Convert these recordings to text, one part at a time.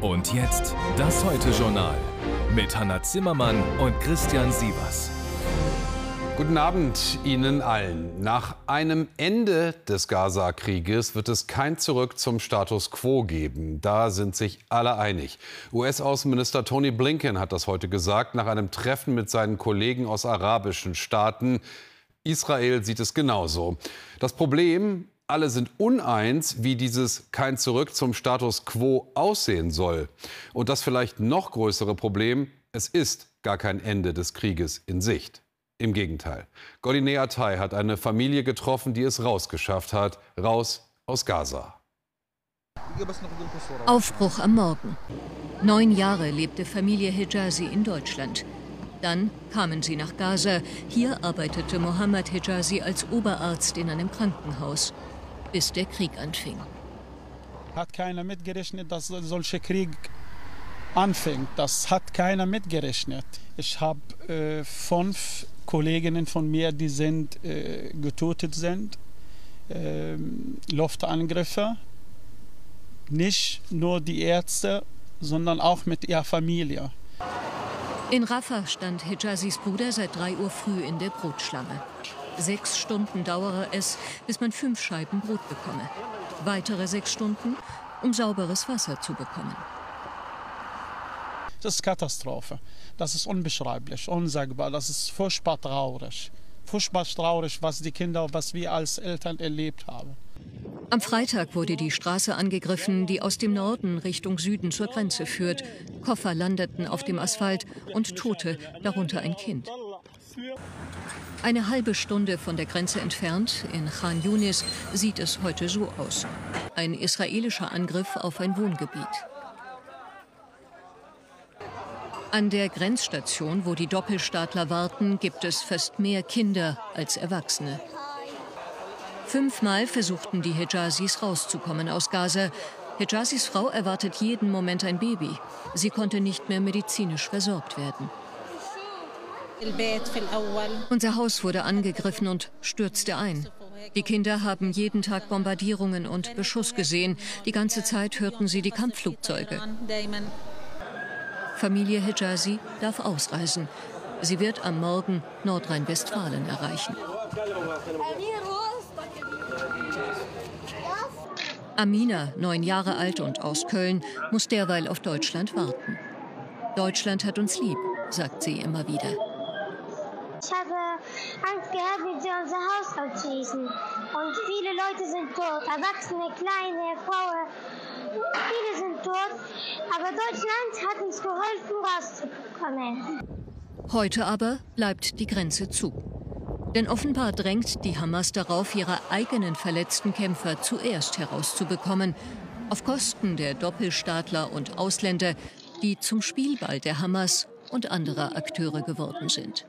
Und jetzt das Heute-Journal mit Hanna Zimmermann und Christian Sievers. Guten Abend Ihnen allen. Nach einem Ende des Gaza-Krieges wird es kein Zurück zum Status quo geben. Da sind sich alle einig. US-Außenminister Tony Blinken hat das heute gesagt nach einem Treffen mit seinen Kollegen aus arabischen Staaten. Israel sieht es genauso. Das Problem, alle sind uneins, wie dieses kein Zurück zum Status quo aussehen soll. Und das vielleicht noch größere Problem, es ist gar kein Ende des Krieges in Sicht. Im Gegenteil. Godine Atay hat eine Familie getroffen, die es rausgeschafft hat, raus aus Gaza. Aufbruch am Morgen. Neun Jahre lebte Familie Hijazi in Deutschland. Dann kamen sie nach Gaza. Hier arbeitete Mohammed Hijazi als Oberarzt in einem Krankenhaus bis der Krieg anfing. Hat keiner mitgerechnet, dass solche Krieg anfängt. Das hat keiner mitgerechnet. Ich habe äh, fünf Kolleginnen von mir, die sind äh, getötet sind. Äh, Luftangriffe. Nicht nur die Ärzte, sondern auch mit ihrer Familie. In Rafah stand Hijazis Bruder seit 3 Uhr früh in der Brotschlange. Sechs Stunden dauere es, bis man fünf Scheiben Brot bekomme. Weitere sechs Stunden, um sauberes Wasser zu bekommen. Das ist Katastrophe. Das ist unbeschreiblich, unsagbar. Das ist furchtbar traurig. Furchtbar traurig, was die Kinder, was wir als Eltern erlebt haben. Am Freitag wurde die Straße angegriffen, die aus dem Norden Richtung Süden zur Grenze führt. Koffer landeten auf dem Asphalt und Tote, darunter ein Kind. Eine halbe Stunde von der Grenze entfernt, in Khan Yunis, sieht es heute so aus. Ein israelischer Angriff auf ein Wohngebiet. An der Grenzstation, wo die Doppelstaatler warten, gibt es fast mehr Kinder als Erwachsene. Fünfmal versuchten die Hijazis rauszukommen aus Gaza. Hijazis Frau erwartet jeden Moment ein Baby. Sie konnte nicht mehr medizinisch versorgt werden. Unser Haus wurde angegriffen und stürzte ein. Die Kinder haben jeden Tag Bombardierungen und Beschuss gesehen. Die ganze Zeit hörten sie die Kampfflugzeuge. Familie Hijazi darf ausreisen. Sie wird am Morgen Nordrhein-Westfalen erreichen. Amina, neun Jahre alt und aus Köln, muss derweil auf Deutschland warten. Deutschland hat uns lieb, sagt sie immer wieder. Angst gehabt, wenn sie unser Haus abschließen. Und viele Leute sind tot. Erwachsene, kleine, Frauen. Viele sind tot. Aber Deutschland hat uns geholfen, rauszukommen. Heute aber bleibt die Grenze zu. Denn offenbar drängt die Hamas darauf, ihre eigenen verletzten Kämpfer zuerst herauszubekommen. Auf Kosten der Doppelstaatler und Ausländer, die zum Spielball der Hamas und anderer Akteure geworden sind.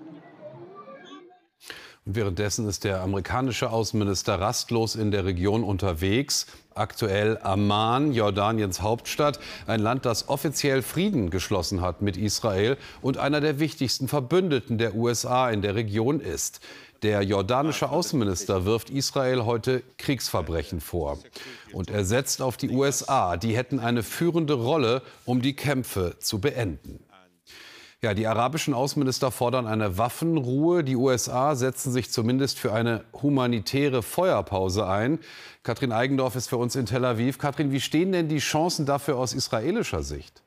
Und währenddessen ist der amerikanische Außenminister rastlos in der Region unterwegs. Aktuell Amman, Jordaniens Hauptstadt, ein Land, das offiziell Frieden geschlossen hat mit Israel und einer der wichtigsten Verbündeten der USA in der Region ist. Der jordanische Außenminister wirft Israel heute Kriegsverbrechen vor. Und er setzt auf die USA. Die hätten eine führende Rolle, um die Kämpfe zu beenden. Ja, die arabischen Außenminister fordern eine Waffenruhe. Die USA setzen sich zumindest für eine humanitäre Feuerpause ein. Katrin Eigendorf ist für uns in Tel Aviv. Katrin, wie stehen denn die Chancen dafür aus israelischer Sicht?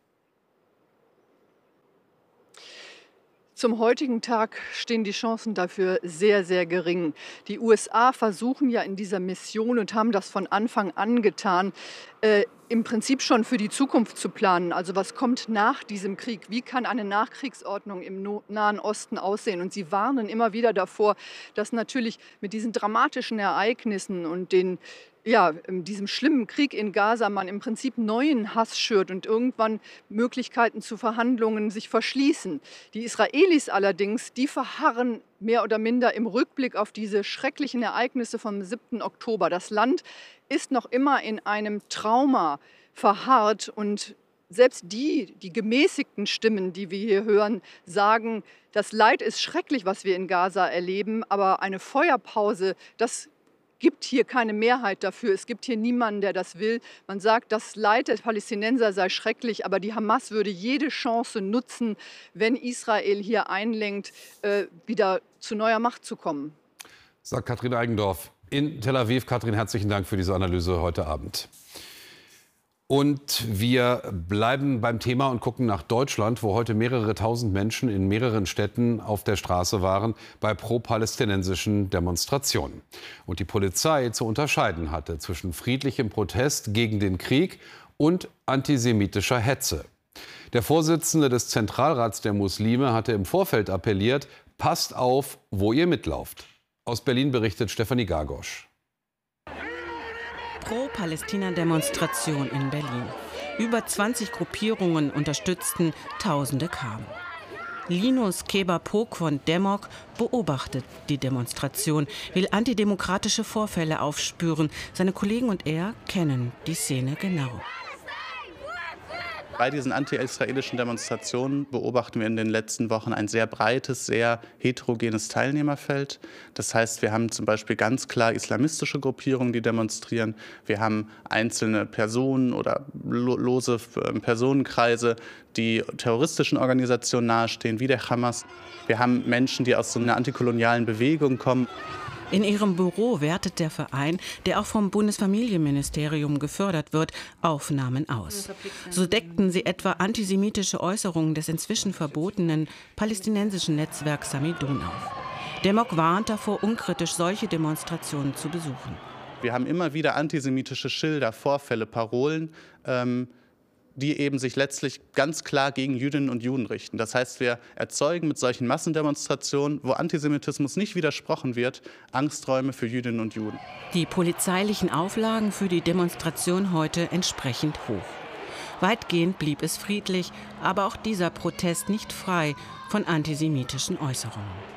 Zum heutigen Tag stehen die Chancen dafür sehr, sehr gering. Die USA versuchen ja in dieser Mission und haben das von Anfang an getan, äh, im Prinzip schon für die Zukunft zu planen. Also was kommt nach diesem Krieg? Wie kann eine Nachkriegsordnung im Nahen Osten aussehen? Und sie warnen immer wieder davor, dass natürlich mit diesen dramatischen Ereignissen und den ja, in diesem schlimmen Krieg in Gaza man im Prinzip neuen Hass schürt und irgendwann Möglichkeiten zu Verhandlungen sich verschließen. Die Israelis allerdings, die verharren mehr oder minder im Rückblick auf diese schrecklichen Ereignisse vom 7. Oktober. Das Land ist noch immer in einem Trauma verharrt und selbst die, die gemäßigten Stimmen, die wir hier hören, sagen, das Leid ist schrecklich, was wir in Gaza erleben, aber eine Feuerpause, das gibt hier keine Mehrheit dafür. Es gibt hier niemanden, der das will. Man sagt, das Leid der Palästinenser sei schrecklich, aber die Hamas würde jede Chance nutzen, wenn Israel hier einlenkt, äh, wieder zu neuer Macht zu kommen. Sagt Katrin Eigendorf in Tel Aviv. Katrin, herzlichen Dank für diese Analyse heute Abend. Und wir bleiben beim Thema und gucken nach Deutschland, wo heute mehrere tausend Menschen in mehreren Städten auf der Straße waren bei pro-palästinensischen Demonstrationen. Und die Polizei zu unterscheiden hatte zwischen friedlichem Protest gegen den Krieg und antisemitischer Hetze. Der Vorsitzende des Zentralrats der Muslime hatte im Vorfeld appelliert, passt auf, wo ihr mitlauft. Aus Berlin berichtet Stefanie Gargosch. Pro-Palästina-Demonstration in Berlin. Über 20 Gruppierungen unterstützten, Tausende kamen. Linus Keber-Pok von Demok beobachtet die Demonstration, will antidemokratische Vorfälle aufspüren. Seine Kollegen und er kennen die Szene genau. Bei diesen anti-israelischen Demonstrationen beobachten wir in den letzten Wochen ein sehr breites, sehr heterogenes Teilnehmerfeld. Das heißt, wir haben zum Beispiel ganz klar islamistische Gruppierungen, die demonstrieren. Wir haben einzelne Personen oder lose ähm, Personenkreise, die terroristischen Organisationen nahestehen, wie der Hamas. Wir haben Menschen, die aus so einer antikolonialen Bewegung kommen. In ihrem Büro wertet der Verein, der auch vom Bundesfamilienministerium gefördert wird, Aufnahmen aus. So deckten sie etwa antisemitische Äußerungen des inzwischen verbotenen palästinensischen Netzwerks Samidun auf. Demok warnt davor, unkritisch solche Demonstrationen zu besuchen. Wir haben immer wieder antisemitische Schilder, Vorfälle, Parolen. Ähm die eben sich letztlich ganz klar gegen Jüdinnen und Juden richten. Das heißt, wir erzeugen mit solchen Massendemonstrationen, wo Antisemitismus nicht widersprochen wird, Angsträume für Jüdinnen und Juden. Die polizeilichen Auflagen für die Demonstration heute entsprechend hoch. Weitgehend blieb es friedlich, aber auch dieser Protest nicht frei von antisemitischen Äußerungen.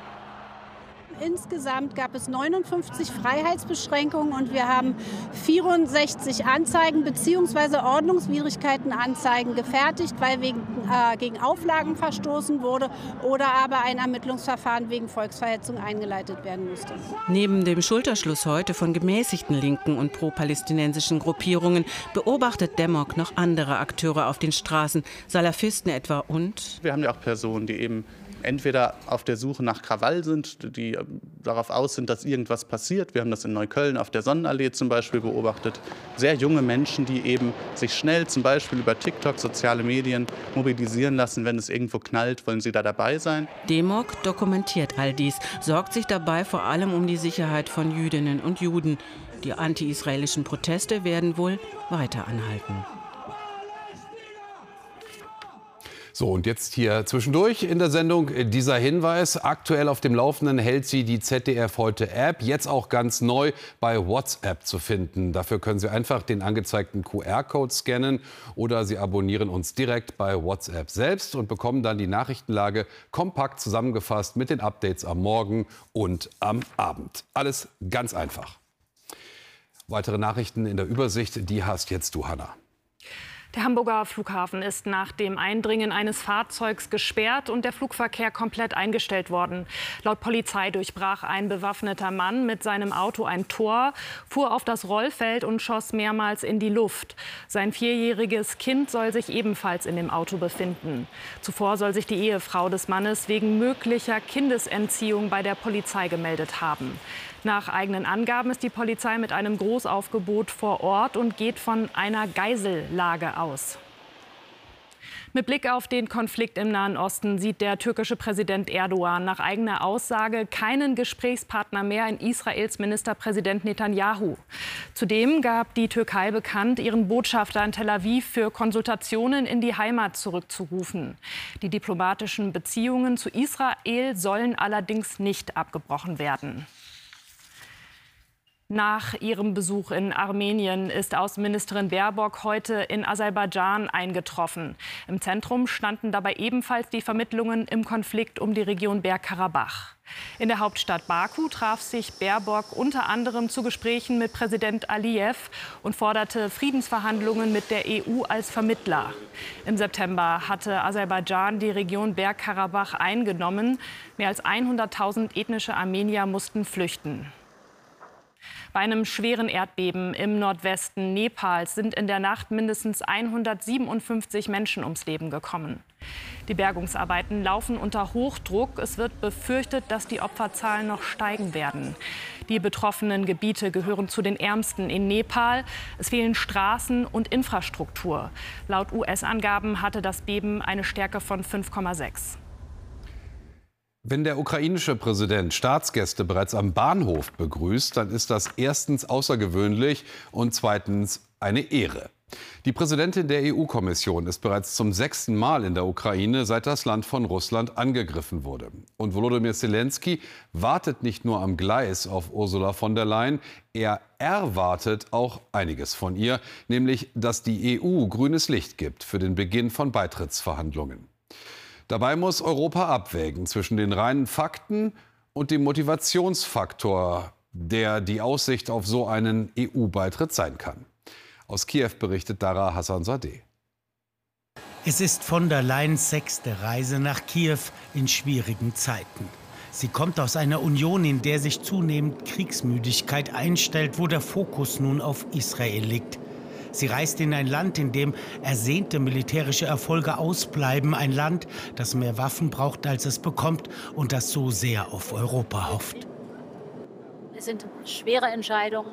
Insgesamt gab es 59 Freiheitsbeschränkungen und wir haben 64 Anzeigen bzw. Ordnungswidrigkeitenanzeigen gefertigt, weil wegen, äh, gegen Auflagen verstoßen wurde oder aber ein Ermittlungsverfahren wegen Volksverhetzung eingeleitet werden musste. Neben dem Schulterschluss heute von gemäßigten linken und pro-palästinensischen Gruppierungen beobachtet Demok noch andere Akteure auf den Straßen, Salafisten etwa und. Wir haben ja auch Personen, die eben entweder auf der Suche nach Krawall sind, die ähm, darauf aus sind, dass irgendwas passiert. Wir haben das in Neukölln auf der Sonnenallee zum Beispiel beobachtet. Sehr junge Menschen, die eben sich schnell zum Beispiel über TikTok, soziale Medien mobilisieren lassen. Wenn es irgendwo knallt, wollen sie da dabei sein. Demok dokumentiert all dies, sorgt sich dabei vor allem um die Sicherheit von Jüdinnen und Juden. Die anti-israelischen Proteste werden wohl weiter anhalten. So, und jetzt hier zwischendurch in der Sendung dieser Hinweis. Aktuell auf dem Laufenden hält sie die ZDF heute App, jetzt auch ganz neu bei WhatsApp zu finden. Dafür können Sie einfach den angezeigten QR-Code scannen oder Sie abonnieren uns direkt bei WhatsApp selbst und bekommen dann die Nachrichtenlage kompakt zusammengefasst mit den Updates am Morgen und am Abend. Alles ganz einfach. Weitere Nachrichten in der Übersicht, die hast jetzt du, Hanna. Der Hamburger Flughafen ist nach dem Eindringen eines Fahrzeugs gesperrt und der Flugverkehr komplett eingestellt worden. Laut Polizei durchbrach ein bewaffneter Mann mit seinem Auto ein Tor, fuhr auf das Rollfeld und schoss mehrmals in die Luft. Sein vierjähriges Kind soll sich ebenfalls in dem Auto befinden. Zuvor soll sich die Ehefrau des Mannes wegen möglicher Kindesentziehung bei der Polizei gemeldet haben. Nach eigenen Angaben ist die Polizei mit einem Großaufgebot vor Ort und geht von einer Geisellage aus. Mit Blick auf den Konflikt im Nahen Osten sieht der türkische Präsident Erdogan nach eigener Aussage keinen Gesprächspartner mehr in Israels Ministerpräsident Netanyahu. Zudem gab die Türkei bekannt, ihren Botschafter in Tel Aviv für Konsultationen in die Heimat zurückzurufen. Die diplomatischen Beziehungen zu Israel sollen allerdings nicht abgebrochen werden. Nach ihrem Besuch in Armenien ist Außenministerin Baerbock heute in Aserbaidschan eingetroffen. Im Zentrum standen dabei ebenfalls die Vermittlungen im Konflikt um die Region Bergkarabach. In der Hauptstadt Baku traf sich Baerbock unter anderem zu Gesprächen mit Präsident Aliyev und forderte Friedensverhandlungen mit der EU als Vermittler. Im September hatte Aserbaidschan die Region Bergkarabach eingenommen. Mehr als 100.000 ethnische Armenier mussten flüchten. Bei einem schweren Erdbeben im Nordwesten Nepals sind in der Nacht mindestens 157 Menschen ums Leben gekommen. Die Bergungsarbeiten laufen unter Hochdruck. Es wird befürchtet, dass die Opferzahlen noch steigen werden. Die betroffenen Gebiete gehören zu den ärmsten in Nepal. Es fehlen Straßen und Infrastruktur. Laut US-Angaben hatte das Beben eine Stärke von 5,6. Wenn der ukrainische Präsident Staatsgäste bereits am Bahnhof begrüßt, dann ist das erstens außergewöhnlich und zweitens eine Ehre. Die Präsidentin der EU-Kommission ist bereits zum sechsten Mal in der Ukraine, seit das Land von Russland angegriffen wurde. Und Volodymyr Zelensky wartet nicht nur am Gleis auf Ursula von der Leyen, er erwartet auch einiges von ihr, nämlich dass die EU grünes Licht gibt für den Beginn von Beitrittsverhandlungen. Dabei muss Europa abwägen zwischen den reinen Fakten und dem Motivationsfaktor, der die Aussicht auf so einen EU-Beitritt sein kann. Aus Kiew berichtet Dara Hassan Sadeh. Es ist von der Leyens sechste Reise nach Kiew in schwierigen Zeiten. Sie kommt aus einer Union, in der sich zunehmend Kriegsmüdigkeit einstellt, wo der Fokus nun auf Israel liegt. Sie reist in ein Land, in dem ersehnte militärische Erfolge ausbleiben. Ein Land, das mehr Waffen braucht, als es bekommt und das so sehr auf Europa hofft. Es sind schwere Entscheidungen,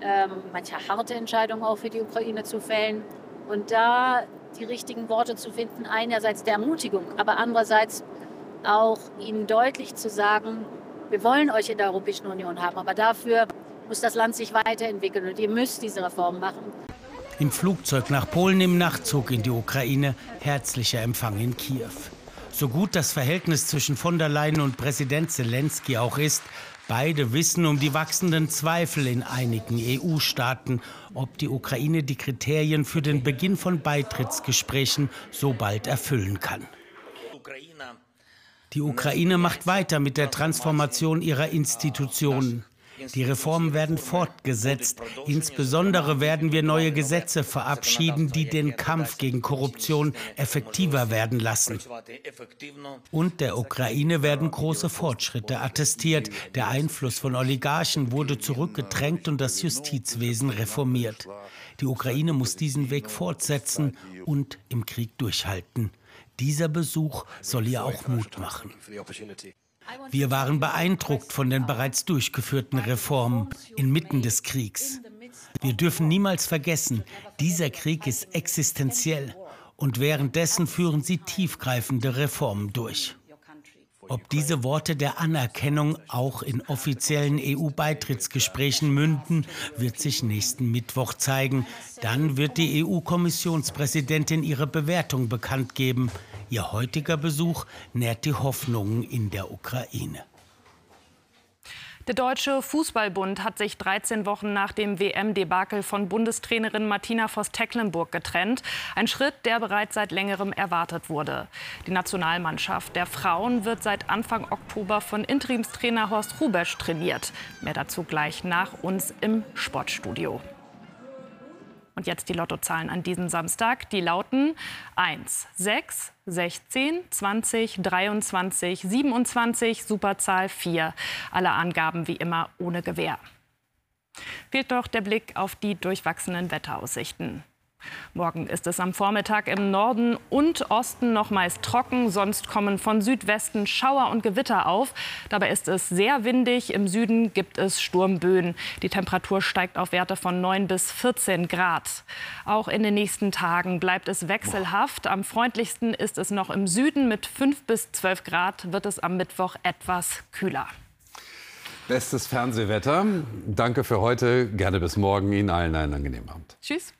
ähm, manche harte Entscheidungen auch für die Ukraine zu fällen. Und da die richtigen Worte zu finden, einerseits der Ermutigung, aber andererseits auch ihnen deutlich zu sagen, wir wollen euch in der Europäischen Union haben, aber dafür muss das Land sich weiterentwickeln und ihr müsst diese Reformen machen im Flugzeug nach Polen im Nachtzug in die Ukraine, herzlicher Empfang in Kiew. So gut das Verhältnis zwischen von der Leyen und Präsident Zelensky auch ist, beide wissen um die wachsenden Zweifel in einigen EU-Staaten, ob die Ukraine die Kriterien für den Beginn von Beitrittsgesprächen so bald erfüllen kann. Die Ukraine macht weiter mit der Transformation ihrer Institutionen. Die Reformen werden fortgesetzt. Insbesondere werden wir neue Gesetze verabschieden, die den Kampf gegen Korruption effektiver werden lassen. Und der Ukraine werden große Fortschritte attestiert. Der Einfluss von Oligarchen wurde zurückgedrängt und das Justizwesen reformiert. Die Ukraine muss diesen Weg fortsetzen und im Krieg durchhalten. Dieser Besuch soll ihr auch Mut machen. Wir waren beeindruckt von den bereits durchgeführten Reformen inmitten des Kriegs. Wir dürfen niemals vergessen, dieser Krieg ist existenziell und währenddessen führen sie tiefgreifende Reformen durch. Ob diese Worte der Anerkennung auch in offiziellen EU-Beitrittsgesprächen münden, wird sich nächsten Mittwoch zeigen. Dann wird die EU-Kommissionspräsidentin ihre Bewertung bekannt geben. Ihr heutiger Besuch nährt die Hoffnungen in der Ukraine. Der Deutsche Fußballbund hat sich 13 Wochen nach dem WM-Debakel von Bundestrainerin Martina Voss-Tecklenburg getrennt. Ein Schritt, der bereits seit längerem erwartet wurde. Die Nationalmannschaft der Frauen wird seit Anfang Oktober von Interimstrainer Horst Rubesch trainiert. Mehr dazu gleich nach uns im Sportstudio. Und jetzt die Lottozahlen an diesem Samstag. Die lauten 1, 6, 16, 20, 23, 27, Superzahl 4. Alle Angaben wie immer ohne Gewähr. Fehlt doch der Blick auf die durchwachsenen Wetteraussichten. Morgen ist es am Vormittag im Norden und Osten noch meist trocken. Sonst kommen von Südwesten Schauer und Gewitter auf. Dabei ist es sehr windig. Im Süden gibt es Sturmböen. Die Temperatur steigt auf Werte von 9 bis 14 Grad. Auch in den nächsten Tagen bleibt es wechselhaft. Am freundlichsten ist es noch im Süden. Mit 5 bis 12 Grad wird es am Mittwoch etwas kühler. Bestes Fernsehwetter. Danke für heute. Gerne bis morgen. Ihnen allen einen angenehmen Abend. Tschüss.